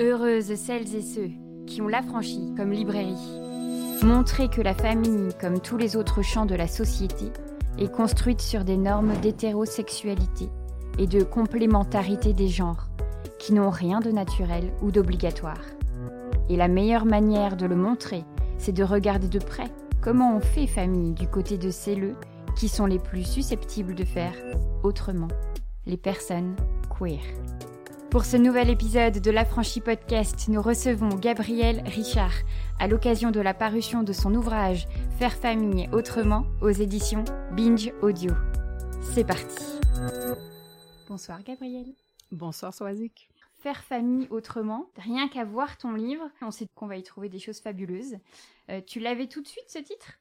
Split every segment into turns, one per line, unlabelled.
Heureuses celles et ceux qui ont l'affranchi comme librairie. Montrer que la famille, comme tous les autres champs de la société, est construite sur des normes d'hétérosexualité et de complémentarité des genres, qui n'ont rien de naturel ou d'obligatoire. Et la meilleure manière de le montrer, c'est de regarder de près comment on fait famille du côté de celles qui sont les plus susceptibles de faire autrement, les personnes queer. Pour ce nouvel épisode de l'Affranchi Podcast, nous recevons Gabriel Richard à l'occasion de la parution de son ouvrage Faire famille autrement aux éditions Binge Audio. C'est parti. Bonsoir Gabriel.
Bonsoir Swazik.
Faire famille autrement, rien qu'à voir ton livre, on sait qu'on va y trouver des choses fabuleuses. Euh, tu l'avais tout de suite ce titre?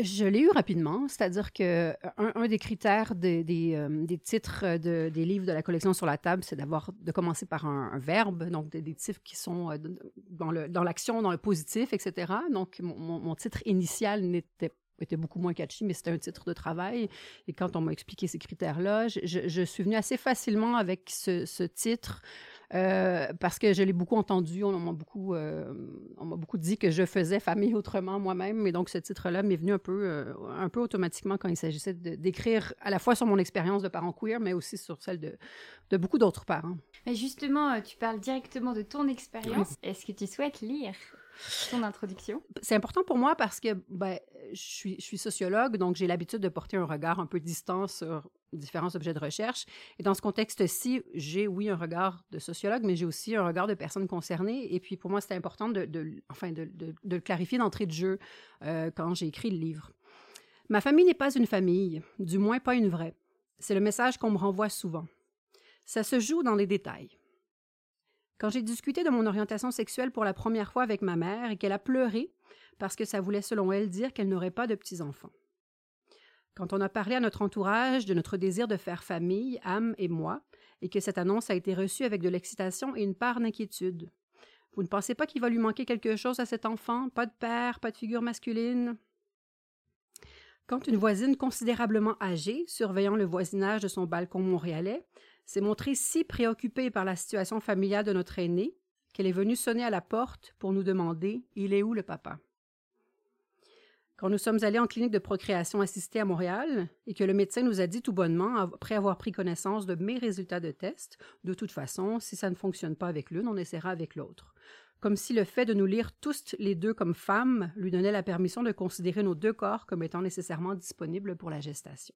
Je l'ai eu rapidement, c'est-à-dire que un, des critères des, des, titres de, des livres de la collection sur la table, c'est d'avoir de commencer par un, verbe, donc des, titres qui sont dans le dans l'action, dans le positif, etc. Donc mon, titre initial n'était était beaucoup moins catchy, mais c'était un titre de travail. Et quand on m'a expliqué ces critères-là, je, suis venue assez facilement avec ce titre euh, parce que je l'ai beaucoup entendu, on m'a beaucoup, euh, on m'a beaucoup dit que je faisais famille autrement moi-même, et donc ce titre-là m'est venu un peu, euh, un peu automatiquement quand il s'agissait d'écrire à la fois sur mon expérience de parent queer, mais aussi sur celle de, de beaucoup d'autres parents.
Mais justement, tu parles directement de ton expérience. Est-ce que tu souhaites lire ton introduction?
C'est important pour moi parce que ben, je, suis, je suis sociologue, donc j'ai l'habitude de porter un regard un peu distant sur différents objets de recherche. Et dans ce contexte-ci, j'ai, oui, un regard de sociologue, mais j'ai aussi un regard de personnes concernées. Et puis, pour moi, c'était important de, de enfin, de, de, le clarifier d'entrée de jeu euh, quand j'ai écrit le livre. Ma famille n'est pas une famille, du moins pas une vraie. C'est le message qu'on me renvoie souvent. Ça se joue dans les détails. Quand j'ai discuté de mon orientation sexuelle pour la première fois avec ma mère et qu'elle a pleuré parce que ça voulait, selon elle, dire qu'elle n'aurait pas de petits-enfants. Quand on a parlé à notre entourage de notre désir de faire famille, âme et moi, et que cette annonce a été reçue avec de l'excitation et une part d'inquiétude. Vous ne pensez pas qu'il va lui manquer quelque chose à cet enfant? Pas de père, pas de figure masculine? Quand une voisine considérablement âgée, surveillant le voisinage de son balcon montréalais, s'est montrée si préoccupée par la situation familiale de notre aîné qu'elle est venue sonner à la porte pour nous demander Il est où le papa? Quand nous sommes allés en clinique de procréation assistée à Montréal et que le médecin nous a dit tout bonnement, après avoir pris connaissance de mes résultats de test, de toute façon, si ça ne fonctionne pas avec l'une, on essaiera avec l'autre. Comme si le fait de nous lire tous les deux comme femmes lui donnait la permission de considérer nos deux corps comme étant nécessairement disponibles pour la gestation.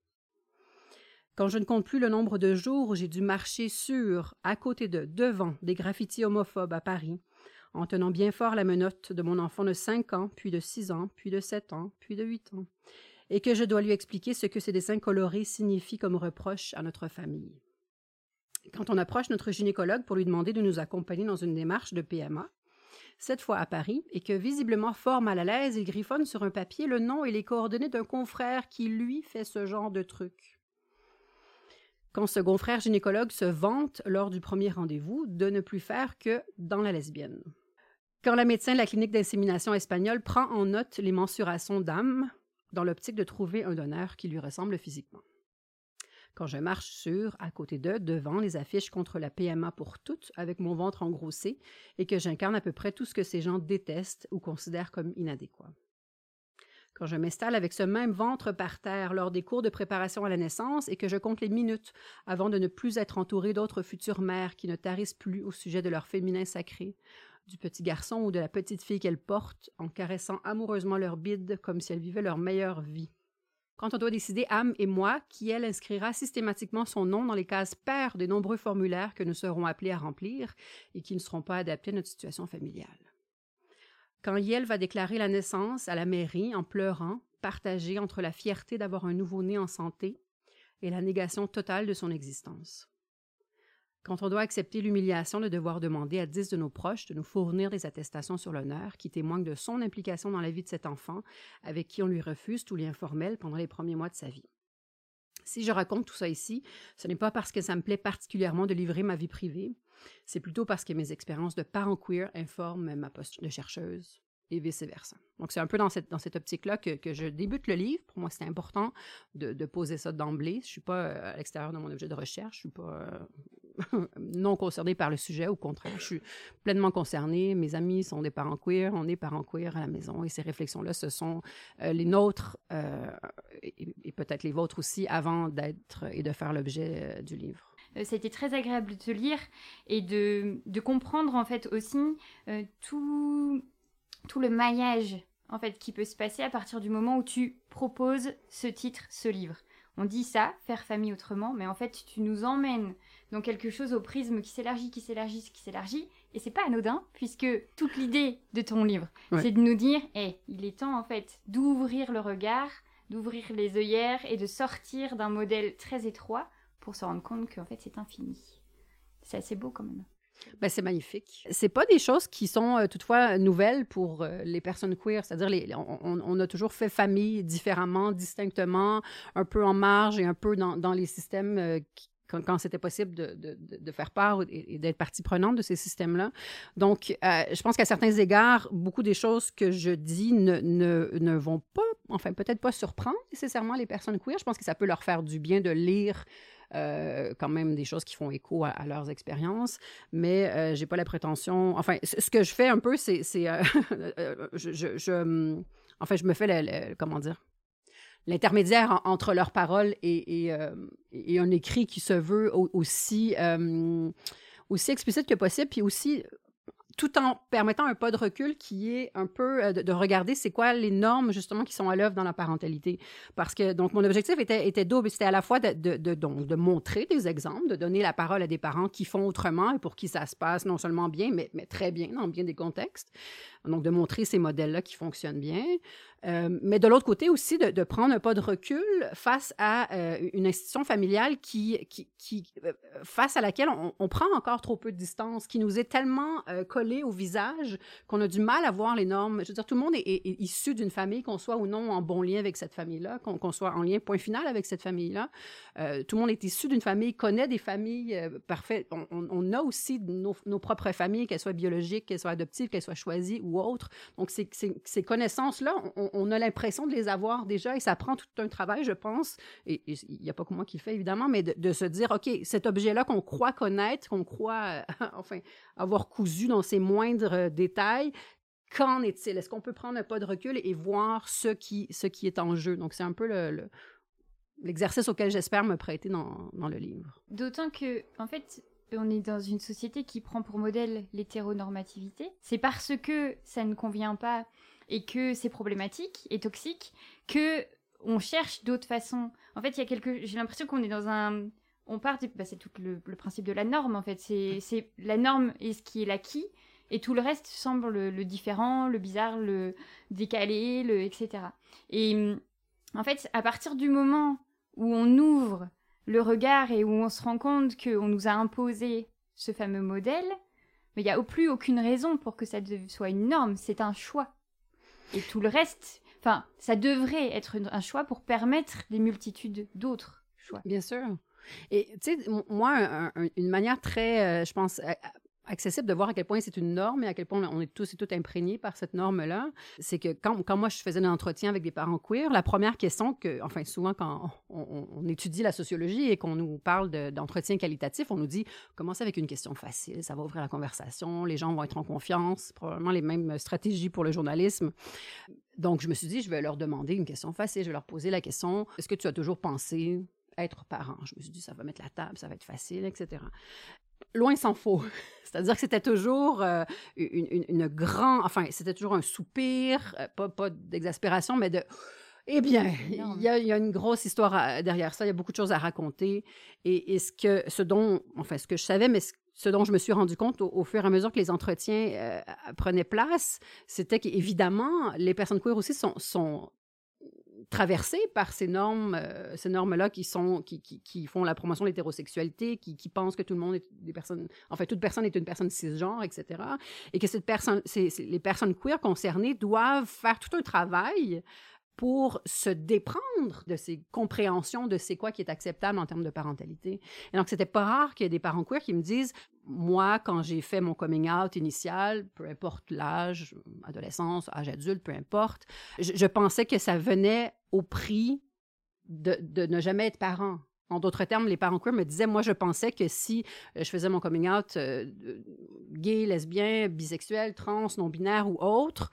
Quand je ne compte plus le nombre de jours où j'ai dû marcher sur, à côté de, devant des graffitis homophobes à Paris, en tenant bien fort la menotte de mon enfant de 5 ans, puis de 6 ans, puis de 7 ans, puis de 8 ans, et que je dois lui expliquer ce que ces dessins colorés signifient comme reproche à notre famille. Quand on approche notre gynécologue pour lui demander de nous accompagner dans une démarche de PMA, cette fois à Paris, et que visiblement fort mal à l'aise, il griffonne sur un papier le nom et les coordonnées d'un confrère qui, lui, fait ce genre de truc. Quand ce confrère gynécologue se vante lors du premier rendez-vous de ne plus faire que dans la lesbienne quand la médecin de la clinique d'insémination espagnole prend en note les mensurations d'âme dans l'optique de trouver un donneur qui lui ressemble physiquement. Quand je marche sur, à côté d'eux, devant les affiches contre la PMA pour toutes, avec mon ventre engrossé, et que j'incarne à peu près tout ce que ces gens détestent ou considèrent comme inadéquat. Quand je m'installe avec ce même ventre par terre lors des cours de préparation à la naissance et que je compte les minutes avant de ne plus être entourée d'autres futures mères qui ne tarissent plus au sujet de leur féminin sacré, du petit garçon ou de la petite fille qu'elles portent en caressant amoureusement leur bide comme si elles vivaient leur meilleure vie. Quand on doit décider âme et moi, qui elle inscrira systématiquement son nom dans les cases paires des nombreux formulaires que nous serons appelés à remplir et qui ne seront pas adaptés à notre situation familiale. Quand Yel va déclarer la naissance à la mairie en pleurant, partagée entre la fierté d'avoir un nouveau-né en santé et la négation totale de son existence. Quand on doit accepter l'humiliation de devoir demander à dix de nos proches de nous fournir des attestations sur l'honneur qui témoignent de son implication dans la vie de cet enfant, avec qui on lui refuse tout lien formel pendant les premiers mois de sa vie. Si je raconte tout ça ici, ce n'est pas parce que ça me plaît particulièrement de livrer ma vie privée, c'est plutôt parce que mes expériences de parent queer informent ma posture de chercheuse, et vice-versa. Donc, c'est un peu dans cette, dans cette optique-là que, que, je débute le livre. Pour moi, c'est important de, de, poser ça d'emblée. Je ne suis pas euh, à l'extérieur de mon objet de recherche. Je suis pas, euh, non concernée par le sujet. Au contraire, je suis pleinement concernée. Mes amis sont des parents queer, on est parents queer à la maison et ces réflexions-là, ce sont euh, les nôtres euh, et, peut-être les vôtres aussi avant d'être et de faire l'objet du livre.
Été très agréable de te lire et de, de comprendre en fait aussi tout, tout le maillage en fait qui peut se passer à partir du moment où tu proposes ce titre, ce livre. On dit ça, faire famille autrement, mais en fait, tu nous emmènes dans quelque chose au prisme qui s'élargit, qui s'élargit, qui s'élargit. Et c'est pas anodin, puisque toute l'idée de ton livre, c'est de nous dire, hé, il est temps en fait d'ouvrir le regard, d'ouvrir les œillères et de sortir d'un modèle très étroit pour se rendre compte qu'en fait c'est infini. C'est assez beau quand même.
Ben, c'est magnifique. C'est pas des choses qui sont euh, toutefois nouvelles pour euh, les personnes queer, c'est-à-dire on, a toujours fait famille différemment, distinctement, un peu en marge et un peu dans, les systèmes euh, quand, c'était possible de, faire part et, d'être partie prenante de ces systèmes-là. Donc, je pense qu'à certains égards, beaucoup des choses que je dis ne, ne vont pas, enfin, peut-être pas surprendre nécessairement les personnes queer. Je pense que ça peut leur faire du bien de lire euh, quand même des choses qui font écho à, leurs expériences, mais euh, j'ai pas la prétention. Enfin, ce que je fais un peu, c'est, euh, je, je, je, hum, enfin, je me fais le, comment dire l'intermédiaire entre leurs paroles et, un écrit qui se veut aussi aussi explicite que possible, puis aussi tout en permettant un pas de recul qui est un peu euh, de, regarder c'est quoi les normes justement qui sont à l'œuvre dans la parentalité. Parce que donc mon objectif était, double, c'était à la fois de, de, donc, de montrer des exemples, de donner la parole à des parents qui font autrement et pour qui ça se passe non seulement bien, mais, mais très bien dans bien des contextes. Donc de montrer ces modèles-là qui fonctionnent bien. Euh, mais de l'autre côté aussi, de, prendre un pas de recul face à euh, une institution familiale qui, qui, qui euh, face à laquelle on, prend encore trop peu de distance, qui nous est tellement collée au visage qu'on a du mal à voir les normes. Je veux dire, tout le monde est, issu d'une famille, qu'on soit ou non en bon lien avec cette famille-là, qu'on soit en lien point final avec cette famille-là. tout le monde est issu d'une famille, connaît des familles parfaites. On, a aussi nos, nos propres familles, qu'elles soient biologiques, qu'elles soient adoptives, qu'elles soient choisies ou Donc, ces, ces connaissances-là, on, a l'impression de les avoir déjà et ça prend tout un travail, je pense. Et il n'y a pas que moi qui le fais, évidemment, mais de, se dire, OK, cet objet-là qu'on croit connaître, qu'on croit, enfin, avoir cousu dans ses moindres euh, détails, qu'en est-il? Est-ce qu'on peut prendre un pas de recul et voir ce qui, ce qui est en jeu? Donc, c'est un peu le, l'exercice auquel j'espère me prêter dans le livre.
D'autant que, en fait, on est dans une société qui prend pour modèle l'hétéronormativité. C'est parce que ça ne convient pas et que c'est problématique et toxique que on cherche d'autres façons. En fait, il y a quelque, j'ai l'impression qu'on est dans un, on part, bah, c'est tout le, principe de la norme en fait. C'est la norme et ce qui est l'acquis et tout le reste semble le, différent, le bizarre, le décalé, le etc. Et en fait, à partir du moment où on ouvre le regard et où on se rend compte qu'on nous a imposé ce fameux modèle, mais il n'y a plus aucune raison pour que ça soit une norme, c'est un choix. Et tout le reste, enfin, ça devrait être un choix pour permettre des multitudes d'autres choix.
Bien sûr. Et tu sais, moi, une manière très, euh, je pense, accessible de voir à quel point c'est une norme et à quel point on est tous et toutes imprégnés par cette norme-là, c'est que quand, moi je faisais un entretien avec des parents queer, la première question que, enfin souvent quand on, étudie la sociologie et qu'on nous parle d'entretien qualitatif, on nous dit commencez avec une question facile, ça va ouvrir la conversation, les gens vont être en confiance, probablement les mêmes stratégies pour le journalisme. Donc je me suis dit, je vais leur demander une question facile, je vais leur poser la question, est-ce que tu as toujours pensé être parent? Je me suis dit, ça va mettre la table, ça va être facile, etc loin s'en faut. C'est-à-dire que c'était toujours euh, une, une, grande, enfin, c'était toujours un soupir, euh, pas, pas d'exaspération, mais de, eh bien, il y, a, y, a une grosse histoire derrière ça, il y a beaucoup de choses à raconter. Et, ce que, ce dont, enfin, ce que je savais, mais ce, dont je me suis rendu compte au, fur et à mesure que les entretiens euh, prenaient place, c'était qu'évidemment, les personnes queer aussi sont, sont traversés par ces normes, euh, ces normes-là qui sont, qui, qui, qui, font la promotion de l'hétérosexualité, qui, qui, pensent que tout le monde est des personnes, en fait, toute personne est une personne cisgenre, etc. Et que cette personne, les personnes queer concernées doivent faire tout un travail pour se déprendre de ces compréhensions de c'est quoi qui est acceptable en termes de parentalité. Et donc, c'était pas rare qu'il y ait des parents queer qui me disent, moi, quand j'ai fait mon coming out initial, peu importe l'âge, adolescence, âge adulte, peu importe, je, pensais que ça venait au prix de, ne jamais être parent. En d'autres termes, les parents queer me disaient, moi, je pensais que si je faisais mon coming out gay, lesbien, bisexuel, trans, non-binaire ou autre,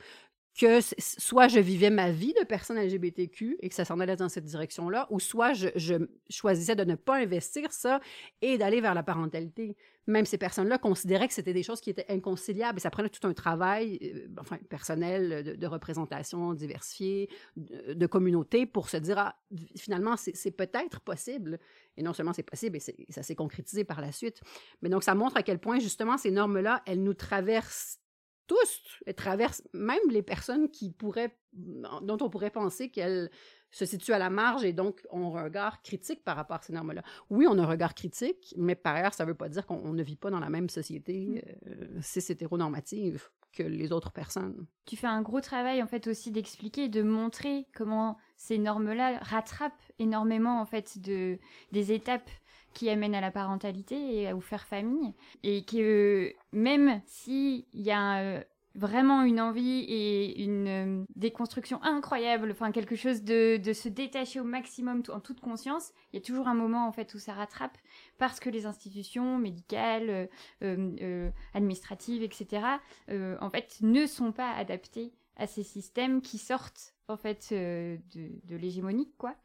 que soit je vivais ma vie de personne LGBTQ et que ça s'en allait dans cette direction-là, ou soit je, choisissais de ne pas investir ça et d'aller vers la parentalité. Même ces personnes-là considéraient que c'était des choses qui étaient inconciliables et ça prenait tout un travail euh, enfin, personnel de, représentation diversifiée, de, communauté pour se dire, ah, finalement, c'est peut-être possible. Et non seulement c'est possible, et ça s'est concrétisé par la suite. Mais donc, ça montre à quel point, justement, ces normes-là, elles nous traversent tous, elles traversent même les personnes qui pourraient, dont on pourrait penser qu'elles se situent à la marge et donc ont un regard critique par rapport à ces normes-là. Oui, on a un regard critique, mais par ailleurs, ça ne veut pas dire qu'on ne vit pas dans la même société mmh. euh, cis hétéronormative que les autres personnes.
Tu fais un gros travail en fait aussi d'expliquer, de montrer comment ces normes-là rattrapent énormément en fait de des étapes qui amène à la parentalité et à vous faire famille. Et que même s'il y a euh, vraiment une envie et une euh, déconstruction incroyable, enfin quelque chose de, de, se détacher au maximum en toute conscience, il y a toujours un moment en fait où ça rattrape parce que les institutions médicales, euh, administratives, etc. en fait ne sont pas adaptées à ces systèmes qui sortent en fait euh, de, de l'hégémonique quoi.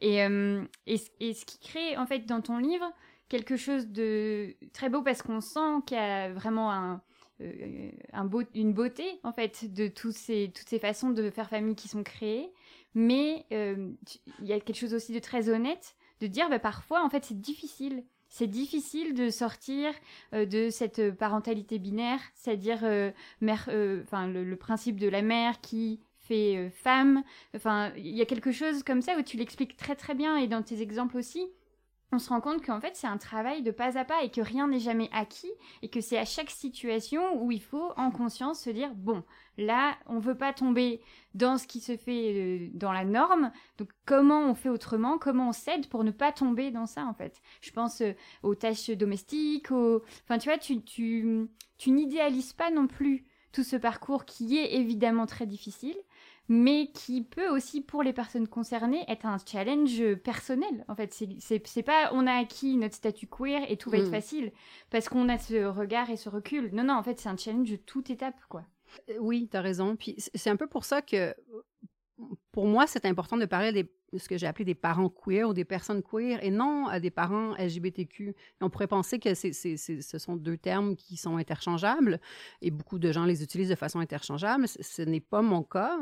Et, euh, et, ce qui crée en fait dans ton livre quelque chose de très beau parce qu'on sent qu'il y a vraiment un, euh, une beauté en fait de ces, toutes ces façons de faire famille qui sont créées. Mais il y a quelque chose aussi de très honnête de dire bah, parfois en fait c'est difficile. C'est difficile de sortir de cette parentalité binaire, c'est-à-dire mère, le, principe de la mère qui fait euh, femme. Enfin, il y a quelque chose comme ça où tu l'expliques très très bien et dans tes exemples aussi. On se rend compte qu'en fait c'est un travail de pas à pas et que rien n'est jamais acquis et que c'est à chaque situation où il faut en conscience se dire bon là on veut pas tomber dans ce qui se fait euh, dans la norme donc comment on fait autrement? Comment on s'aide pour ne pas tomber dans ça en fait? Je pense euh, aux tâches domestiques enfin tu vois tu tu n'idéalises pas non plus tout ce parcours qui est évidemment très difficile mais qui peut aussi, pour les personnes concernées, être un challenge personnel. En fait, c'est pas on a acquis notre statut queer et tout va être mm. facile parce qu'on a ce regard et ce recul. Non, non, en fait, c'est un challenge de toute étape, quoi.
Euh, oui, tu as raison. Puis c'est un peu pour ça que, pour moi, c'est important de parler des ce que j'ai appelé des parents queer ou des personnes queer et non à des parents LGBTQ. on pourrait penser que c'est, ce sont deux termes qui sont interchangeables et beaucoup de gens les utilisent de façon interchangeable. Ce, n'est pas mon cas.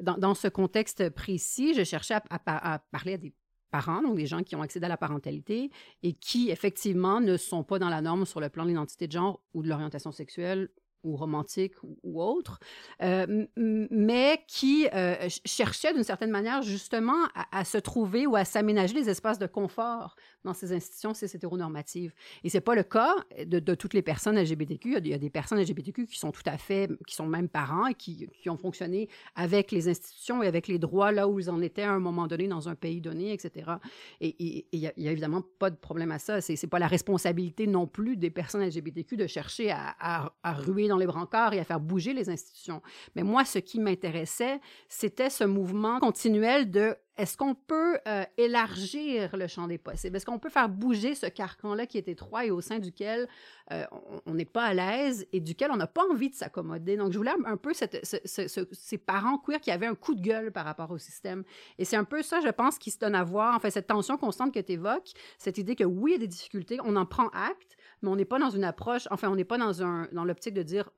Dans, ce contexte précis, je cherchais à, parler à des parents, donc des gens qui ont accédé à la parentalité et qui, effectivement, ne sont pas dans la norme sur le plan de l'identité de genre ou de l'orientation sexuelle ou romantique ou, autre, euh, mais qui euh, cherchait d'une certaine manière justement à, se trouver ou à s'aménager des espaces de confort dans ces institutions cis hétéronormatives. Et c'est pas le cas de, toutes les personnes LGBTQ. Il y, a, des personnes LGBTQ qui sont tout à fait, qui sont même parents et qui, ont fonctionné avec les institutions et avec les droits là où ils en étaient à un moment donné dans un pays donné, etc. Et il n'y a, évidemment pas de problème à ça. C'est pas la responsabilité non plus des personnes LGBTQ de chercher à, à, à ruer dans les brancards et à faire bouger les institutions. Mais moi, ce qui m'intéressait, c'était ce mouvement continuel de est-ce qu'on peut euh, élargir le champ des possibles? Est-ce qu'on peut faire bouger ce carcan-là qui est étroit et au sein duquel euh, on n'est pas à l'aise et duquel on n'a pas envie de s'accommoder? Donc, je voulais un peu ces parents queer qui avaient un coup de gueule par rapport au système. Et c'est un peu ça, je pense, qui se donne à voir, en fait, cette tension constante que tu évoques, cette idée que oui, il y a des difficultés, on en prend acte, mais on n'est pas dans une approche, enfin, on n'est pas dans, dans l'optique de dire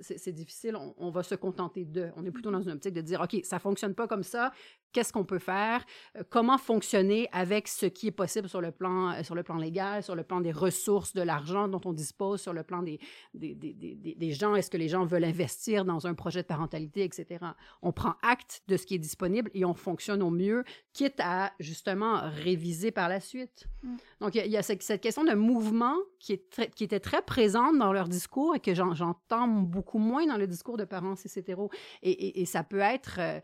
c'est difficile, on, va se contenter de. On est plutôt dans une optique de dire OK, ça fonctionne pas comme ça, qu'est-ce qu'on peut faire, euh, comment fonctionner avec ce qui est possible sur le plan, euh, sur le plan légal, sur le plan des ressources, de l'argent dont on dispose, sur le plan des, des, des, des, des gens, est-ce que les gens veulent investir dans un projet de parentalité, etc. On prend acte de ce qui est disponible et on fonctionne au mieux, quitte à justement réviser par la suite. Mm. Donc, il y, a, cette, question de mouvement qui, était très présente dans leur discours et que j'entends beaucoup moins dans le discours de parents cis hétéros. Et, et, et ça peut être... Euh,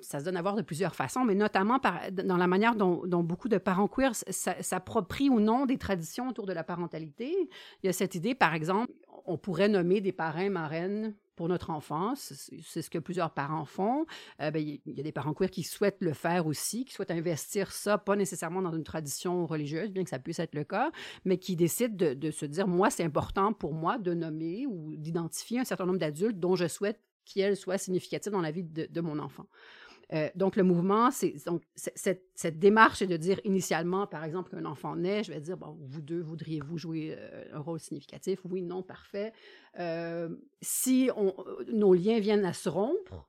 ça se donne à voir de plusieurs façons, mais notamment dans la manière dont, beaucoup de parents queer s'approprient ou non des traditions autour de la parentalité. Il y a cette idée, par exemple, on pourrait nommer des parrains, marraines pour notre enfance. C'est ce que plusieurs parents font. Euh, ben, il y a des parents queer qui souhaitent le faire aussi, qui souhaitent investir ça, pas nécessairement dans une tradition religieuse, bien que ça puisse être le cas, mais qui décident de, de se dire, moi, c'est important pour moi de nommer ou d'identifier un certain nombre d'adultes dont je souhaite qu'elles soient significatives dans la vie de, de mon enfant. Euh, donc, le mouvement, c'est donc cette, cette, démarche est de dire initialement, par exemple, qu'un enfant naît, je vais dire, bon, vous deux, voudriez-vous jouer euh, un rôle significatif? Oui, non, parfait. Euh, si on, nos liens viennent à se rompre,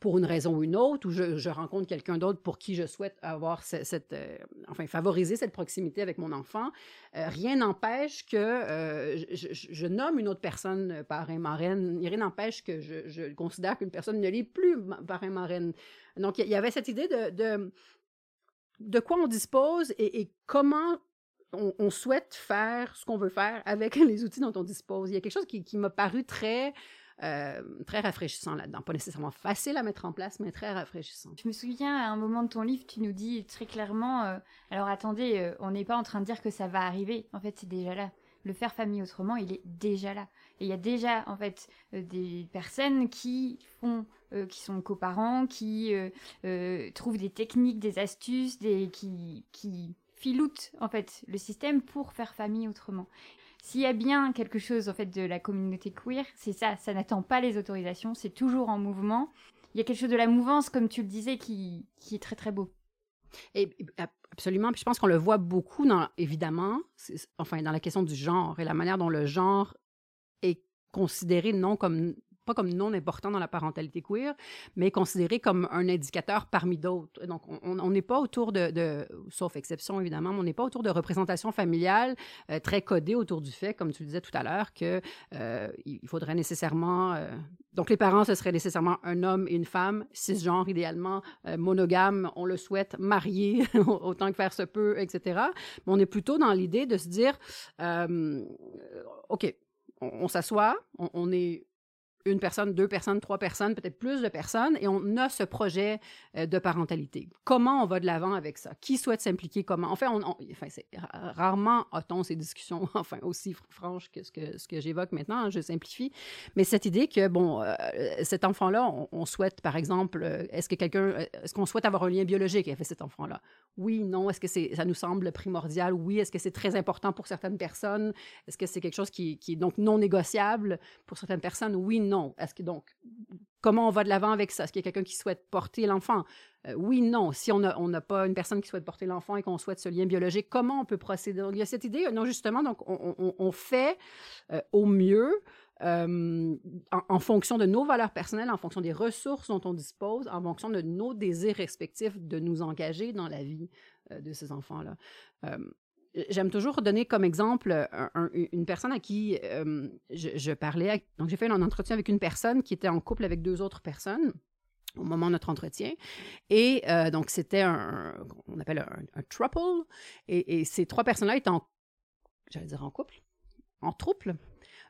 pour une raison ou une autre, ou je, rencontre quelqu'un d'autre pour qui je souhaite avoir cette, euh, enfin favoriser cette proximité avec mon enfant, euh, rien n'empêche que euh, je, nomme une autre personne parrain marraine. Rien n'empêche que je, considère qu'une personne ne l'est plus parrain marraine. Donc il y, avait cette idée de, de, quoi on dispose et, comment on, souhaite faire ce qu'on veut faire avec les outils dont on dispose. Il y a quelque chose qui, qui m'a paru très euh, très rafraîchissant là-dedans. Pas nécessairement facile à mettre en place, mais très rafraîchissant.
Je me souviens, à un moment de ton livre, tu nous dis très clairement, euh, alors attendez, euh, on n'est pas en train de dire que ça va arriver, en fait c'est déjà là. Le faire famille autrement, il est déjà là. Il y a déjà, en fait, des personnes qui font, qui sont coparents, qui trouvent des techniques, des astuces, des, qui, qui filoutent, en fait, le système pour faire famille autrement. S'il y a bien quelque chose en fait de la communauté queer, c'est ça, ça n'attend pas les autorisations, c'est toujours en mouvement. Il y a quelque chose de la mouvance, comme tu le disais, qui, est très très beau.
Absolument. Je pense qu'on le voit beaucoup, évidemment, enfin, dans la question du genre et la manière dont le genre est considéré non comme pas comme non important dans la parentalité queer, mais considéré comme un indicateur parmi d'autres. Donc, on n'est pas autour de, sauf exception évidemment, mais on n'est pas autour de représentation familiale euh, très codée autour du fait, comme tu le disais tout à l'heure, que euh, il faudrait nécessairement, euh, donc les parents ce serait nécessairement un homme et une femme, cisgenre idéalement, monogame, on le souhaite, marié autant que faire se peut, etc. Mais on est plutôt dans l'idée de se dire, ok, on, s'assoit, on est une personne, deux personnes, trois personnes, peut-être plus de personnes, et on a ce projet euh, de parentalité. Comment on va de l'avant avec ça? Qui souhaite s'impliquer? Comment? Enfin, on, rarement a-t-on ces discussions, enfin, aussi franches que ce que, j'évoque maintenant, hein, je simplifie, mais cette idée que, bon, euh, cet enfant-là, on, souhaite, par exemple, euh, est-ce que quelqu'un, est-ce qu'on souhaite avoir un lien biologique avec cet enfant-là? Oui, non, est-ce que ça nous semble primordial? Oui, est-ce que c'est très important pour certaines personnes? Est-ce que c'est quelque chose qui est donc non négociable pour certaines personnes? Oui, non que donc, comment on va de l'avant avec ça? Est-ce qu'il y a quelqu'un qui souhaite porter l'enfant? Euh, oui, non. Si on n'a pas une personne qui souhaite porter l'enfant et qu'on souhaite ce lien biologique, comment on peut procéder? Donc, il y a cette idée, non, justement, donc on, fait euh, au mieux euh, en, fonction de nos valeurs personnelles, en fonction des ressources dont on dispose, en fonction de nos désirs respectifs de nous engager dans la vie de ces enfants-là. J'aime toujours donner comme exemple euh, une personne à qui euh, je, parlais. donc, j'ai fait un entretien avec une personne qui était en couple avec deux autres personnes au moment de notre entretien. Et euh, donc, c'était un, on appelle un, trouble. Et, ces trois personnes-là étaient en, j'allais dire en couple, en trouble,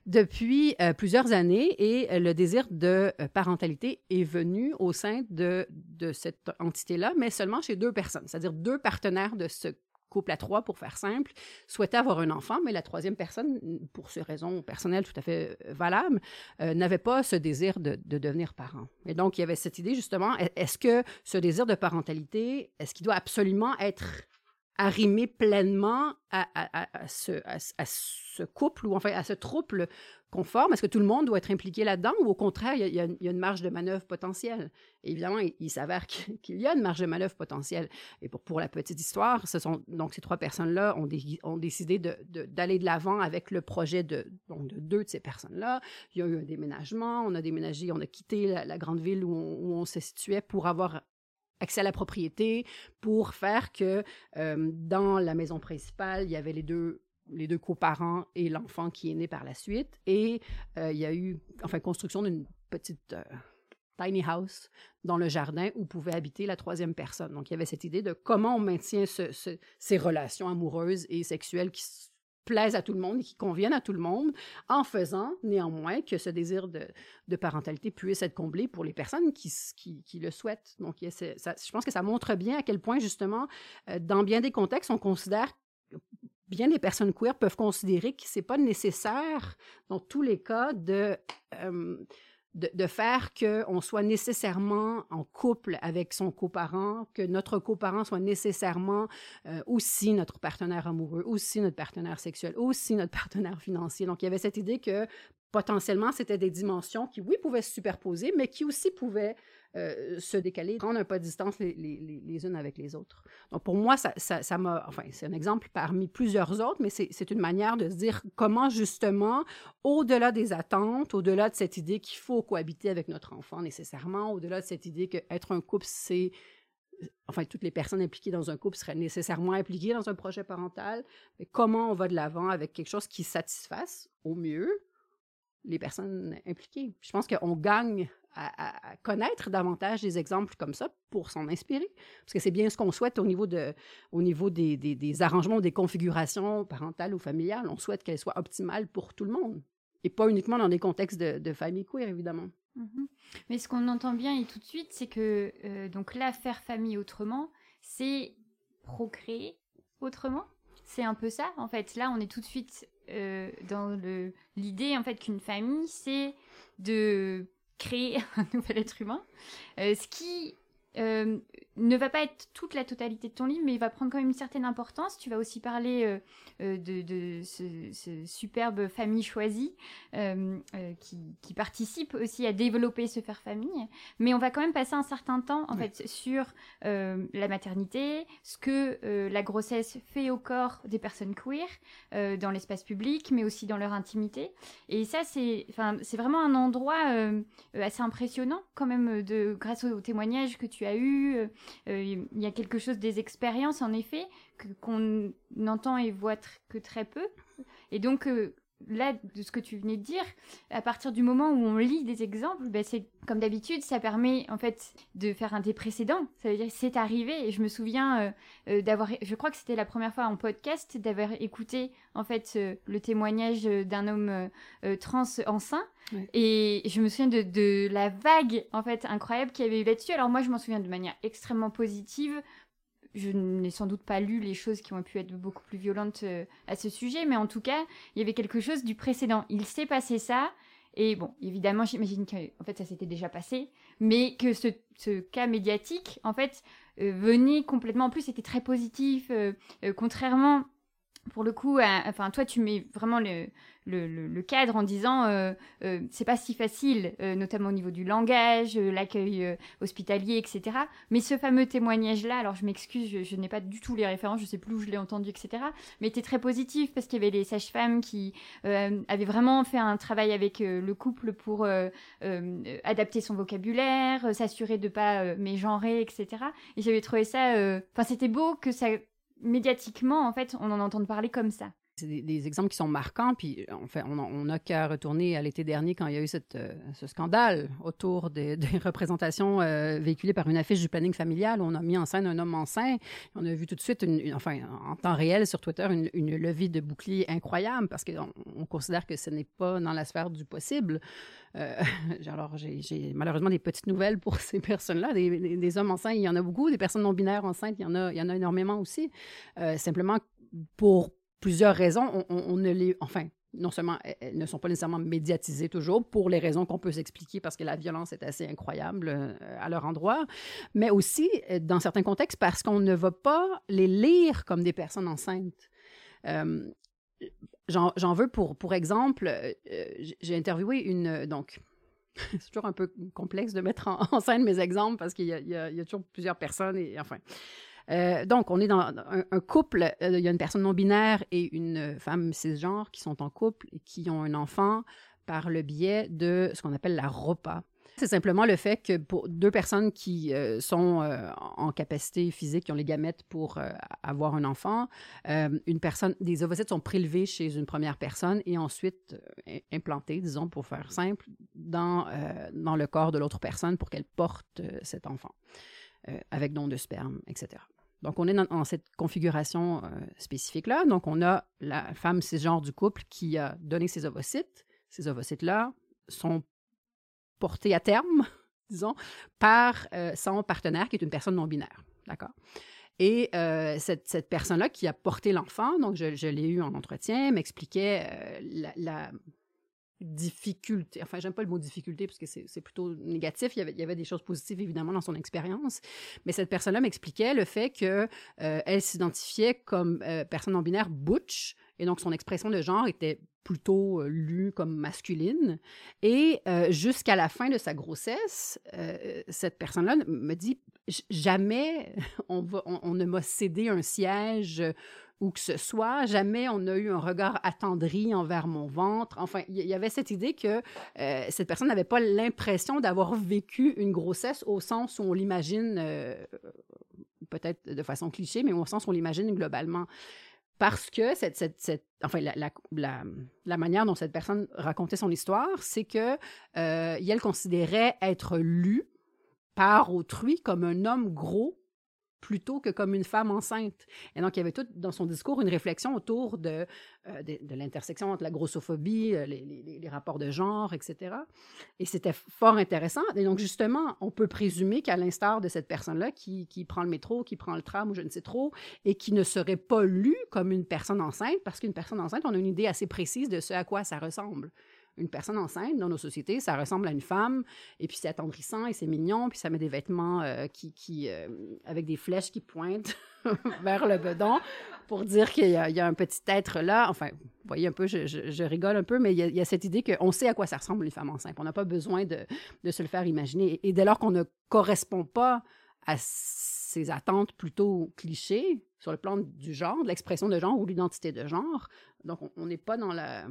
depuis plusieurs années. Et le désir de parentalité est venu au sein de, de cette entité-là, mais seulement chez deux personnes, c'est-à-dire deux partenaires de ce couple à trois, pour faire simple, souhaitait avoir un enfant, mais la troisième personne, pour ces raisons personnelles tout à fait euh, valables, euh, n'avait pas ce désir de, devenir parent. Et donc, il y avait cette idée, justement, est-ce que ce désir de parentalité, est-ce qu'il doit absolument être arrimé pleinement à, ce, couple ou enfin à ce trouble conforme? Est-ce que tout le monde doit être impliqué là-dedans ou au contraire, il y, a, une marge de manœuvre potentielle? évidemment, il, s'avère qu'il y a une marge de manœuvre potentielle. Et pour, pour la petite histoire, ce sont donc ces trois personnes-là ont, ont, décidé d'aller de, l'avant avec le projet de, donc de deux de ces personnes-là. Il y a eu un déménagement, on a déménagé, on a quitté la, grande ville où on se situait pour avoir accès à la propriété pour faire que euh, dans la maison principale, il y avait les deux les deux coparents et l'enfant qui est né par la suite. Et euh, il y a eu, enfin, construction d'une petite euh, tiny house dans le jardin où pouvait habiter la troisième personne. Donc, il y avait cette idée de comment on maintient ces relations amoureuses et sexuelles qui plaisent à tout le monde et qui conviennent à tout le monde, en faisant néanmoins que ce désir de, parentalité puisse être comblé pour les personnes qui, le souhaitent. Donc, je pense que ça montre bien à quel point, justement, euh, dans bien des contextes, on considère bien des personnes queer peuvent considérer que c'est pas nécessaire dans tous les cas de euh, de, faire qu'on soit nécessairement en couple avec son coparent, que notre coparent soit nécessairement euh, aussi notre partenaire amoureux, aussi notre partenaire sexuel, aussi notre partenaire financier. Donc, il y avait cette idée que potentiellement, c'était des dimensions qui, oui, pouvaient se superposer, mais qui aussi pouvaient euh, se décaler, prendre un pas de distance les, unes avec les autres. Donc, pour moi, ça, ça, m'a, enfin, c'est un exemple parmi plusieurs autres, mais c'est une manière de se dire comment, justement, au-delà des attentes, au-delà de cette idée qu'il faut cohabiter avec notre enfant nécessairement, au-delà de cette idée qu'être un couple, c'est enfin, toutes les personnes impliquées dans un couple seraient nécessairement impliquées dans un projet parental, mais comment on va de l'avant avec quelque chose qui satisfasse au mieux les personnes impliquées. Je pense qu'on gagne à, connaître davantage des exemples comme ça pour s'en inspirer. Parce que c'est bien ce qu'on souhaite au niveau, de, au niveau des, des, arrangements, des configurations parentales ou familiales. On souhaite qu'elles soient optimales pour tout le monde. Et pas uniquement dans des contextes de, de famille queer, évidemment.
Mm-hmm. Mais ce qu'on entend bien et tout de suite, c'est que euh, donc là, faire famille autrement, c'est procréer autrement. C'est un peu ça, en fait. Là, on est tout de suite euh, dans l'idée, en fait, qu'une famille, c'est de créer un nouvel être humain, euh, ce qui euh, ne va pas être toute la totalité de ton livre, mais il va prendre quand même une certaine importance. Tu vas aussi parler euh, euh, de, de ce, superbe famille choisie qui, participe aussi à développer ce faire famille. Mais on va quand même passer un certain temps en fait sur la maternité, ce que la grossesse fait au corps des personnes queer dans l'espace public, mais aussi dans leur intimité. Et ça, c'est, enfin, c'est vraiment un endroit assez impressionnant quand même de grâce aux témoignages que tu as eu euh, il y a quelque chose des expériences, en effet, qu'on entend et voit que très peu. Et donc, euh, là, de ce que tu venais de dire, à partir du moment où on lit des exemples, ben c'est comme d'habitude, ça permet en fait de faire un des précédents. Ça veut dire c'est arrivé et je me souviens euh, d'avoir, je crois que c'était la première fois en podcast d'avoir écouté en fait le témoignage d'un homme trans enceint et je me souviens de, la vague, en fait, incroyable qu'il y avait eu là-dessus. Alors moi, je m'en souviens de manière extrêmement positive. Je n'ai sans doute pas lu les choses qui ont pu être beaucoup plus violentes euh, à ce sujet, mais en tout cas, il y avait quelque chose du précédent. Il s'est passé ça, et bon, évidemment, j'imagine que en fait, ça s'était déjà passé, mais que ce, cas médiatique, en fait, euh, venait complètement. En plus, c'était très positif, euh, contrairement pour le coup, enfin, toi, tu mets vraiment le, cadre en disant euh, euh, c'est pas si facile, euh, notamment au niveau du langage, l'accueil hospitalier, etc. Mais ce fameux témoignage-là, alors je m'excuse, je, n'ai pas du tout les références, je sais plus où je l'ai entendu, etc. Mais était très positif parce qu'il y avait les sages-femmes qui avaient vraiment fait un travail avec le couple pour adapter son vocabulaire, s'assurer de pas mégenrer, etc. Et j'avais trouvé ça, enfin, c'était beau que ça médiatiquement, en fait, on en entende parler comme ça.
C'est des, exemples qui sont marquants, puis en fait, on n'a qu'à retourner à l'été dernier quand il y a eu euh, ce scandale autour des, représentations euh, véhiculées par une affiche du planning familial où on a mis en scène un homme enceint. On a vu tout de suite, enfin, en temps réel sur Twitter, une, levée de bouclier incroyable parce qu'on on considère que ce n'est pas dans la sphère du possible. Euh, alors, j'ai malheureusement des petites nouvelles pour ces personnes-là. Des, hommes enceints, il y en a beaucoup. Des personnes non binaires enceintes, il y en a, il y en a énormément aussi. simplement pour plusieurs raisons, on, ne les. Enfin, non seulement elles ne sont pas nécessairement médiatisées toujours pour les raisons qu'on peut s'expliquer parce que la violence est assez incroyable euh, à leur endroit, mais aussi euh, dans certains contextes parce qu'on ne va pas les lire comme des personnes enceintes. Euh, J'en veux pour, pour exemple, j'ai interviewé une, donc, c'est toujours un peu complexe de mettre en, scène mes exemples parce qu'il y, y, a toujours plusieurs personnes et enfin, euh, donc, on est dans un, couple, euh, il y a une personne non binaire et une femme cisgenre qui sont en couple et qui ont un enfant par le biais de ce qu'on appelle la ROPA. C'est simplement le fait que pour deux personnes qui euh, sont en capacité physique, qui ont les gamètes pour avoir un enfant, une personne, des ovocytes sont prélevés chez une première personne et ensuite implantés, disons pour faire simple, dans, dans le corps de l'autre personne pour qu'elle porte cet enfant avec don de sperme, etc. Donc, on est dans, cette configuration euh, spécifique-là. Donc, on a la femme cisgenre du couple qui a donné ses ovocytes. Ces ovocytes-là sont portés à terme, disons, par euh, son partenaire qui est une personne non binaire. D'accord? Et euh, cette, personne-là qui a porté l'enfant, donc je, l'ai eu en entretien, m'expliquait la, difficulté, enfin j'aime pas le mot difficulté parce que c'est plutôt négatif, il y, avait, il y, avait, des choses positives évidemment dans son expérience, mais cette personne-là m'expliquait le fait qu'elle euh, elle s'identifiait comme euh, personne non binaire butch, et donc son expression de genre était plutôt euh, lue comme masculine, et jusqu'à la fin de sa grossesse, cette personne-là me dit jamais on, va, on ne m'a cédé un siège ou que ce soit. Jamais on a eu un regard attendri envers mon ventre. Enfin, il y, avait cette idée que euh, cette personne n'avait pas l'impression d'avoir vécu une grossesse au sens où on l'imagine, euh, peut-être de façon cliché, mais au sens où on l'imagine globalement. Parce que cette, cette, enfin, la, la, la, manière dont cette personne racontait son histoire, c'est que euh, elle considérait être lue par autrui comme un homme gros plutôt que comme une femme enceinte. Et donc, il y avait tout dans son discours une réflexion autour de, euh, de, l'intersection entre la grossophobie, euh, les, les, rapports de genre, etc. Et c'était fort intéressant. Et donc, justement, on peut présumer qu'à l'instar de cette personne-là qui, qui, prend le métro, qui prend le tram ou je ne sais trop, et qui ne serait pas lue comme une personne enceinte, parce qu'une personne enceinte, on a une idée assez précise de ce à quoi ça ressemble une personne enceinte dans nos sociétés, ça ressemble à une femme, et puis c'est attendrissant et c'est mignon, puis ça met des vêtements euh, qui, euh, avec des flèches qui pointent vers le bedon pour dire qu'il y, a un petit être là. Enfin, vous voyez un peu, je, rigole un peu, mais il y, a, cette idée qu'on sait à quoi ça ressemble une femme enceinte. On n'a pas besoin de, de, se le faire imaginer. Et dès lors qu'on ne correspond pas à ces attentes plutôt clichés sur le plan du genre, de l'expression de genre ou l'identité de genre, donc on n'est pas dans la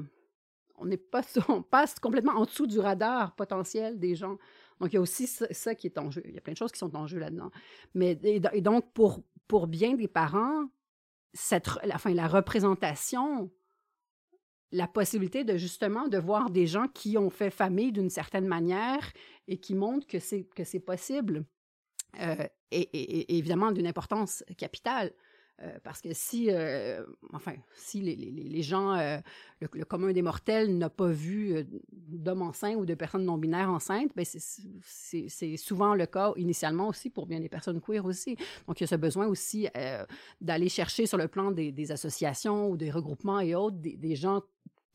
on pas, on passe complètement en dessous du radar potentiel des gens. Donc, il y a aussi ça, qui est en jeu. Il y a plein de choses qui sont en jeu là-dedans. Mais, et, donc, pour, pour bien des parents, cette, la, enfin, la représentation, la possibilité de justement de voir des gens qui ont fait famille d'une certaine manière et qui montrent que c'est, que c'est possible, euh, est évidemment d'une importance capitale. Euh, parce que si, euh, enfin, si les, gens, euh, le, commun des mortels n'a pas vu d'hommes enceintes ou de personnes non binaires enceintes, ben c'est souvent le cas initialement aussi pour bien des personnes queer aussi. Donc, il y a ce besoin aussi d'aller chercher sur le plan des, des, associations ou des regroupements et autres, des, des gens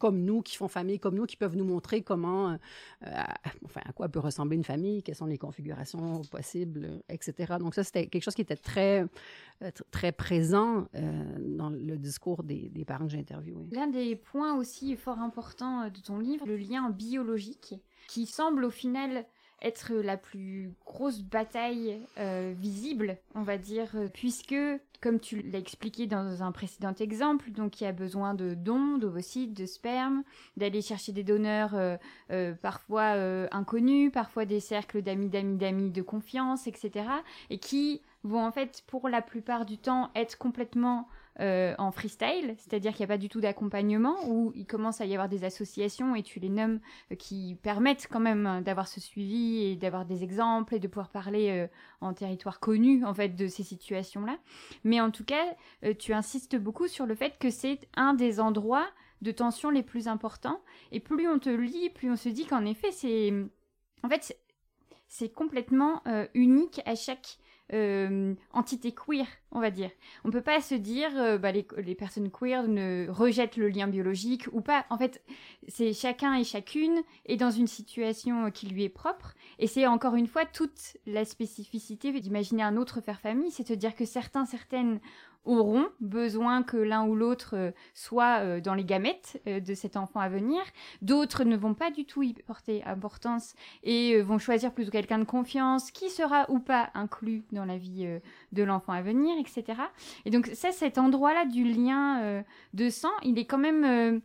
comme nous, qui font famille comme nous, qui peuvent nous montrer comment, euh, enfin, à quoi peut ressembler une famille, quelles sont les configurations possibles, etc. Donc ça, c'était quelque chose qui était très, euh, très présent euh, dans le discours des, des parents que j'ai interviewés.
L'un des points aussi fort importants de ton livre, le lien biologique, qui semble au final être la plus grosse bataille euh, visible, on va dire, euh, puisque, comme tu l'as expliqué dans un précédent exemple, donc il y a besoin de dons, d'ovocytes, de sperme, d'aller chercher des donneurs euh, parfois inconnus, parfois des cercles d'amis, d'amis, d'amis de confiance, etc., et qui vont en fait, pour la plupart du temps, être complètement euh, en freestyle, c'est-à-dire qu'il n'y a pas du tout d'accompagnement, où il commence à y avoir des associations, et tu les nommes, euh, qui permettent quand même euh, d'avoir ce suivi et d'avoir des exemples et de pouvoir parler en territoire connu, en fait, de ces situations-là. Mais en tout cas, tu insistes beaucoup sur le fait que c'est un des endroits de tension les plus importants, et plus on te lit, plus on se dit qu'en effet, c'est... En fait, c'est complètement unique à chaque euh, entité queer, on va dire. On peut pas se dire euh, bah, les, les, personnes queer ne rejettent le lien biologique ou pas. En fait, c'est chacun et chacune est dans une situation qui lui est propre. Et c'est encore une fois toute la spécificité d'imaginer un autre faire famille, c'est de dire que certains, certaines auront besoin que l'un ou l'autre euh, soit euh, dans les gamètes euh, de cet enfant à venir. D'autres ne vont pas du tout y porter importance et vont choisir plutôt quelqu'un de confiance qui sera ou pas inclus dans la vie de l'enfant à venir, etc. Et donc ça, cet endroit-là du lien de sang, il est quand même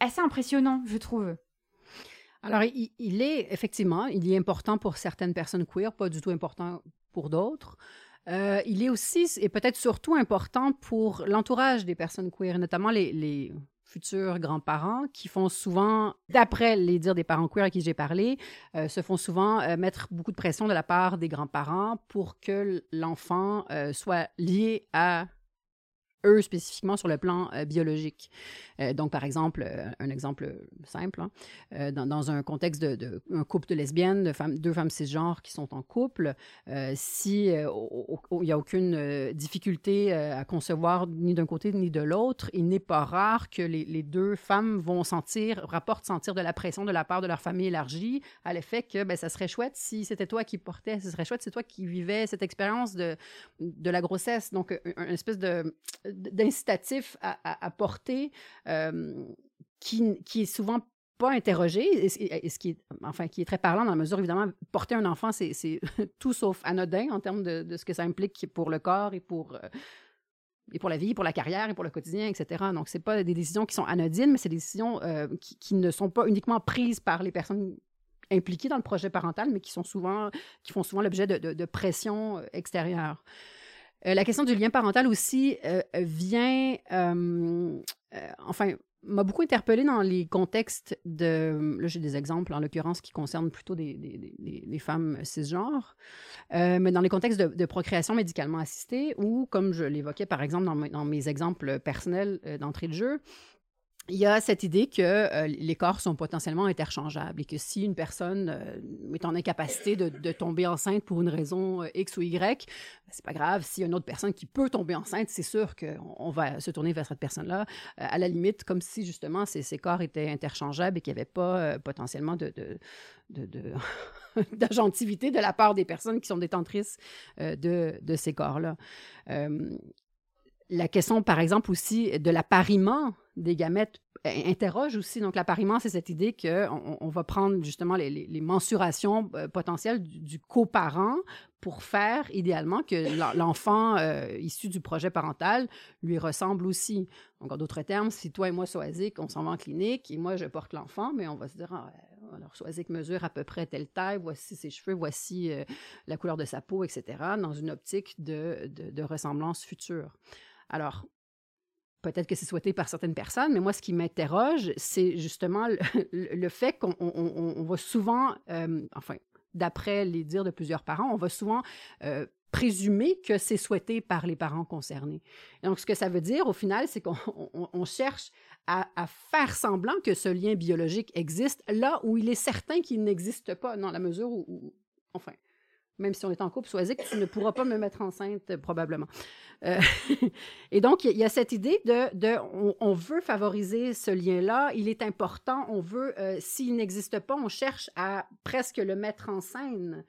assez impressionnant, je trouve.
Alors, il, il, est effectivement, il est important pour certaines personnes queer, pas du tout important pour d'autres. Euh, il est aussi, et peut-être surtout important pour l'entourage des personnes queer, notamment les, futurs grands-parents qui font souvent, d'après les dires des parents queer à qui j'ai parlé, euh, se font souvent euh, mettre beaucoup de pression de la part des grands-parents pour que l'enfant soit lié à eux spécifiquement sur le plan euh, biologique. Euh, donc, par exemple, euh, un exemple simple, hein, dans, un contexte de, un couple de lesbiennes, de femmes, deux femmes cisgenres qui sont en couple, si il n'y a aucune difficulté à concevoir ni d'un côté ni de l'autre, il n'est pas rare que les, deux femmes vont sentir, rapportent sentir de la pression de la part de leur famille élargie à l'effet que ben, ça serait chouette si c'était toi qui portais, ce serait chouette, c'est toi qui vivais cette expérience de, de la grossesse. Donc, une espèce de d'incitatif à, porter euh, qui, qui est souvent pas interrogé, et, ce qui est, enfin, qui est très parlant dans la mesure, évidemment, porter un enfant, c'est tout sauf anodin en termes de, de, ce que ça implique pour le corps et pour, euh, et pour la vie, pour la carrière et pour le quotidien, etc. Donc, c'est pas des décisions qui sont anodines, mais c'est des décisions euh, qui, qui, ne sont pas uniquement prises par les personnes impliquées dans le projet parental, mais qui sont souvent, qui font souvent l'objet de, de, de pression extérieure. Euh, la question du lien parental aussi euh, vient, euh, enfin, m'a beaucoup interpellée dans les contextes de. Là, j'ai des exemples, en l'occurrence, qui concernent plutôt des, des, femmes cisgenres, mais dans les contextes de, procréation médicalement assistée, ou, comme je l'évoquais par exemple dans, mes exemples personnels d'entrée de jeu, il y a cette idée que euh, les corps sont potentiellement interchangeables et que si une personne euh, est en incapacité de, tomber enceinte pour une raison euh, X ou Y, ben, c'est pas grave. S'il y a une autre personne qui peut tomber enceinte, c'est sûr qu'on on va se tourner vers cette personne-là, à la limite, comme si justement ces, corps étaient interchangeables et qu'il n'y avait pas potentiellement de, d'agentivité de la part des personnes qui sont détentrices de, ces corps-là. La question, par exemple, aussi de l'appariement des gamètes interroge aussi. Donc, l'appariement, c'est cette idée qu'on on va prendre justement les, les, mensurations euh, potentielles du, coparent pour faire idéalement que l'enfant euh, issu du projet parental lui ressemble aussi. Donc, en d'autres termes, si toi et moi, Soazic, on s'en va en clinique et moi, je porte l'enfant, mais on va se dire, ah, alors Soazic mesure à peu près telle taille, voici ses cheveux, voici euh, la couleur de sa peau, etc., dans une optique de, de, de ressemblance future. Alors, peut-être que c'est souhaité par certaines personnes, mais moi, ce qui m'interroge, c'est justement le, fait qu'on on, on va souvent, euh, enfin, d'après les dires de plusieurs parents, on va souvent euh, présumer que c'est souhaité par les parents concernés. Donc, ce que ça veut dire, au final, c'est qu'on cherche à, faire semblant que ce lien biologique existe là où il est certain qu'il n'existe pas, dans la mesure où enfin, même si on est en couple, sois que tu ne pourras pas me mettre enceinte, euh, probablement. Euh, et donc, il y, a cette idée de, de on, on, veut favoriser ce lien-là, il est important, on veut, euh, s'il n'existe pas, on cherche à presque le mettre en scène.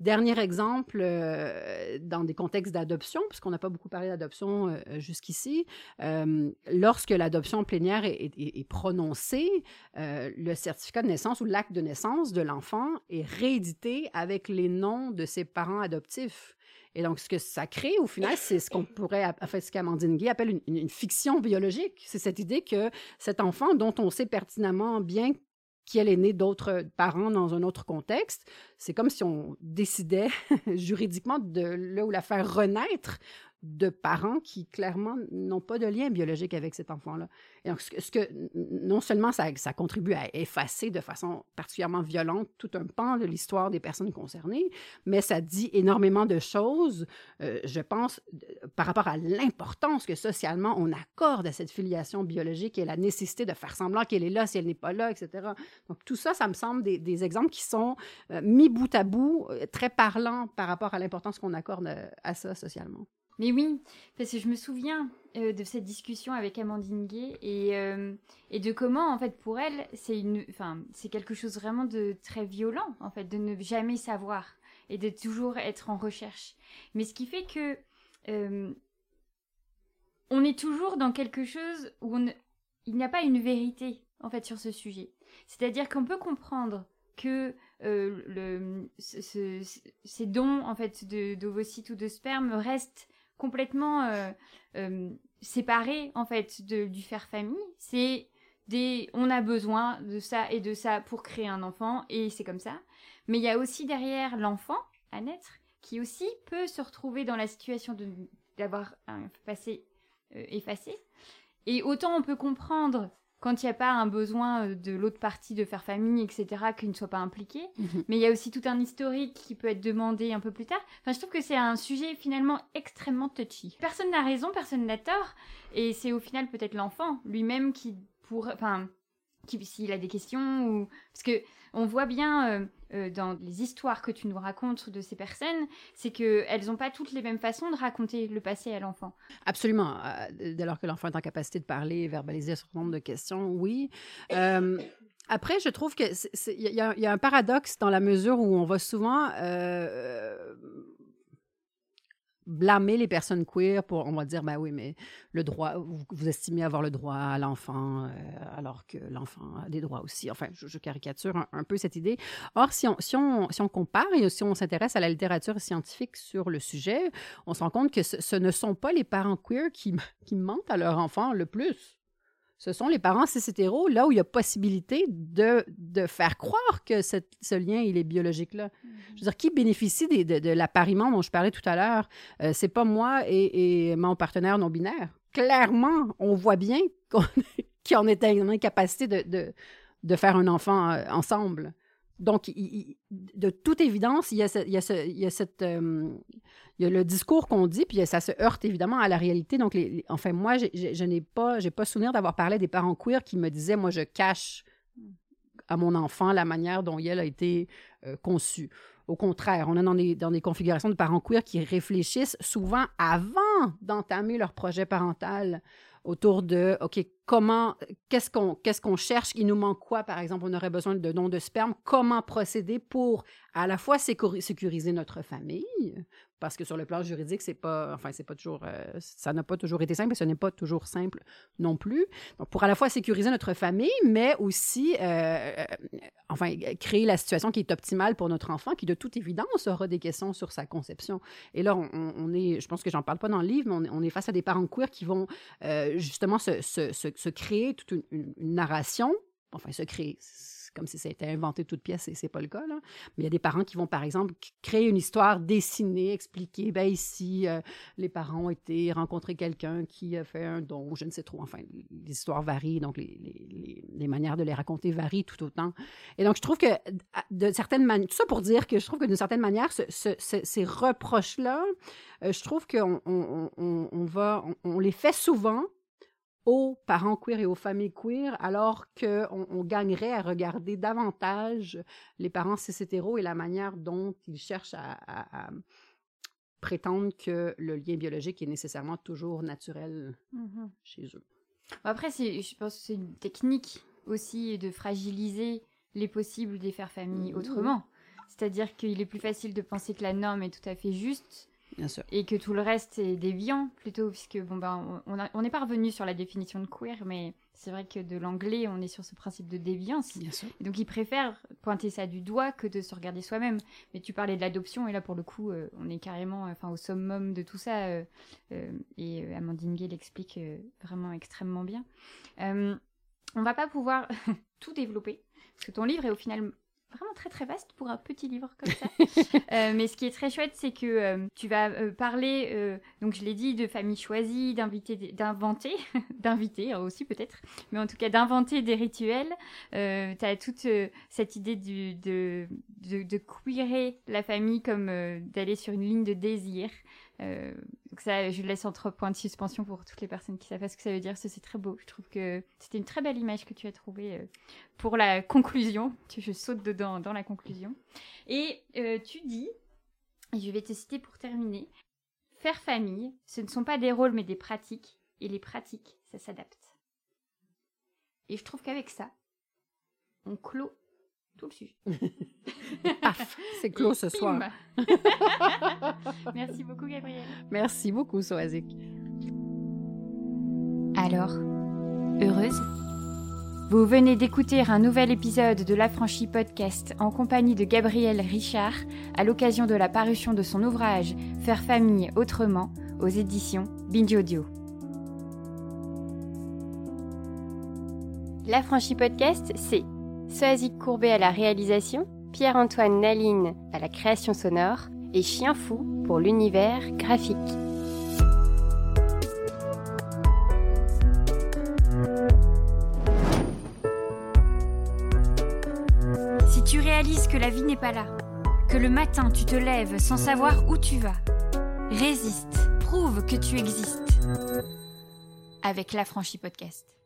Dernier exemple, euh, dans des contextes d'adoption, puisqu'on n'a pas beaucoup parlé d'adoption euh, jusqu'ici, euh, lorsque l'adoption plénière est, prononcée, le certificat de naissance ou l'acte de naissance de l'enfant est réédité avec les noms de ses parents adoptifs. Et donc, ce que ça crée, au final, c'est ce qu'on pourrait, en fait, ce qu'Amandine Gay appelle une, fiction biologique. C'est cette idée que cet enfant, dont on sait pertinemment bien qu'elle est née d'autres parents dans un autre contexte. C'est comme si on décidait juridiquement de là où la faire renaître de parents qui clairement n'ont pas de lien biologique avec cet enfant-là. Donc, ce que, non seulement ça, contribue à effacer de façon particulièrement violente tout un pan de l'histoire des personnes concernées, mais ça dit énormément de choses, euh, je pense, par rapport à l'importance que socialement on accorde à cette filiation biologique et la nécessité de faire semblant qu'elle est là si elle n'est pas là, etc. Donc, tout ça, ça me semble des, exemples qui sont euh, mis bout à bout, euh, très parlants par rapport à l'importance qu'on accorde à ça socialement.
Mais oui, parce que je me souviens euh, de cette discussion avec Amandine Gay et, euh, de comment, en fait, pour elle, c'est quelque chose vraiment de très violent, en fait, de ne jamais savoir et de toujours être en recherche. Mais ce qui fait que euh, on est toujours dans quelque chose où il n'y a pas une vérité, en fait, sur ce sujet. C'est-à-dire qu'on peut comprendre que ces dons en fait d'ovocytes ou de sperme restent complètement euh, euh, séparé en fait de, du faire famille. C'est des, on a besoin de ça et de ça pour créer un enfant et c'est comme ça. Mais il y a aussi derrière l'enfant à naître qui aussi peut se retrouver dans la situation d'avoir un passé euh, effacé Et autant on peut comprendre quand il n'y a pas un besoin euh, de l'autre partie de faire famille, etc., qu'il ne soit pas impliqué.
Mhm.
Mais il y a aussi tout un historique qui peut être demandé un peu plus tard. Enfin, je trouve que c'est un sujet finalement extrêmement touchy. Personne n'a raison, personne n'a tort. Et c'est au final peut-être l'enfant lui-même qui pourrait... Enfin, s'il a des questions ou... Parce que on voit bien euh, euh, dans les histoires que tu nous racontes de ces personnes, c'est qu'elles n'ont pas toutes les mêmes façons de raconter le passé à l'enfant.
Absolument. Euh, dès lors que l'enfant est en capacité de parler et verbaliser un certain nombre de questions, oui. Après, je trouve qu'il y, y, a un paradoxe dans la mesure où on va souvent blâmer les personnes queer pour, on va dire, ben oui, mais le droit, vous, estimez avoir le droit à l'enfant euh, alors que l'enfant a des droits aussi. Enfin, je, caricature un, peu cette idée. Or, si on, si on, si on compare et si on s'intéresse à la littérature scientifique sur le sujet, on se rend compte que ce, ce ne sont pas les parents queer qui, qui mentent à leur enfant le plus ce sont les parents cis hétéros, là où il y a possibilité de, de faire croire que ce lien, il est biologique-là. Je veux dire, qui bénéficie de, de, l'appariement dont je parlais tout à l'heure? Euh, c'est pas moi et, et, mon partenaire non-binaire. Clairement, on voit bien qu'on est en incapacité de, de, faire un enfant euh, ensemble. Donc, de toute évidence, il y a, le discours qu'on dit, puis ça se heurte évidemment à la réalité. Donc, enfin, moi, je n'ai pas, pas souvenir d'avoir parlé des parents queer qui me disaient, moi, je cache à mon enfant la manière dont elle a été euh, conçue. Au contraire, on est dans des, dans des configurations de parents queer qui réfléchissent souvent avant d'entamer leur projet parental autour de, OK, comment, qu'est-ce qu'on qu'est-ce qu'on cherche, il nous manque quoi, par exemple, on aurait besoin de dons de sperme, comment procéder pour à la fois sécuriser notre famille, parce que sur le plan juridique, c'est pas, enfin, c'est pas toujours, euh, ça n'a pas toujours été simple et ce n'est pas toujours simple non plus. Donc, pour à la fois sécuriser notre famille, mais aussi, euh, euh, enfin, créer la situation qui est optimale pour notre enfant, qui de toute évidence aura des questions sur sa conception. Et là, on, est, je pense que j'en parle pas dans le livre, mais on est, face à des parents queer qui vont justement se, se, se, créer toute une, narration, enfin, se créer comme si ça été inventé toute pièce et c'est pas le cas. Là. Mais il y a des parents qui vont, par exemple, créer une histoire dessinée, expliquer, ben ici, euh, les parents ont été rencontrer quelqu'un qui a fait un don, je ne sais trop. Enfin, les histoires varient, donc les, les, les, manières de les raconter varient tout autant. Et donc, je trouve que, de certaines manières, tout ça pour dire que je trouve que d'une certaine manière, ce, ces reproches-là, euh, je trouve qu'on on, on, on, va, on les fait souvent aux parents queer et aux familles queer, alors qu'on on gagnerait à regarder davantage les parents cis hétéros et la manière dont ils cherchent à, prétendre que le lien biologique est nécessairement toujours naturel mm-hmm. chez eux.
Après, je pense que c'est une technique aussi de fragiliser les possibles des faire famille mm-hmm. autrement. C'est-à-dire qu'il est plus facile de penser que la norme est tout à fait juste et que tout le reste est déviant plutôt, puisque bon, ben, on n'est pas revenu sur la définition de queer, mais c'est vrai que de l'anglais, on est sur ce principe de déviance. donc ils préfèrent pointer ça du doigt que de se regarder soi-même. Mais tu parlais de l'adoption, et là pour le coup, euh, on est carrément enfin, au summum de tout ça. Euh, euh, et Amandine Gay l'explique vraiment extrêmement bien. on va pas pouvoir tout développer, parce que ton livre est au final vraiment très très vaste pour un petit livre comme ça. Euh, mais ce qui est très chouette, c'est que euh, tu vas euh, parler, donc je l'ai dit, de famille choisie, d'inviter, d'inventer, d'inviter aussi peut-être, mais en tout cas d'inventer des rituels. tu as toute cette idée du, de, de, de queerer la famille comme d'aller sur une ligne de désir. Euh, donc ça, je laisse entre points de suspension pour toutes les personnes qui savent ce que ça veut dire. C'est très beau. Je trouve que c'était une très belle image que tu as trouvée euh, pour la conclusion. Je saute dedans dans la conclusion. Et euh, tu dis, et je vais te citer pour terminer, faire famille, ce ne sont pas des rôles mais des pratiques. Et les pratiques, ça s'adapte. Et je trouve qu'avec ça, on clôt tout le sujet.
Paf, c'est clos ce soir.
Merci beaucoup, Gabrielle.
Merci beaucoup, Soazic.
Alors, heureuse? Vous venez d'écouter un nouvel épisode de l'Affranchi Podcast en compagnie de Gabrielle Richard à l'occasion de la parution de son ouvrage Faire famille autrement aux éditions Binge Audio. L'Affranchi Podcast, c'est Soazic Courbet à la réalisation, Pierre-Antoine Naline à la création sonore et Chien Fou pour l'univers graphique. Si tu réalises que la vie n'est pas là, que le matin tu te lèves sans savoir où tu vas, résiste, prouve que tu existes avec l'Affranchi Podcast.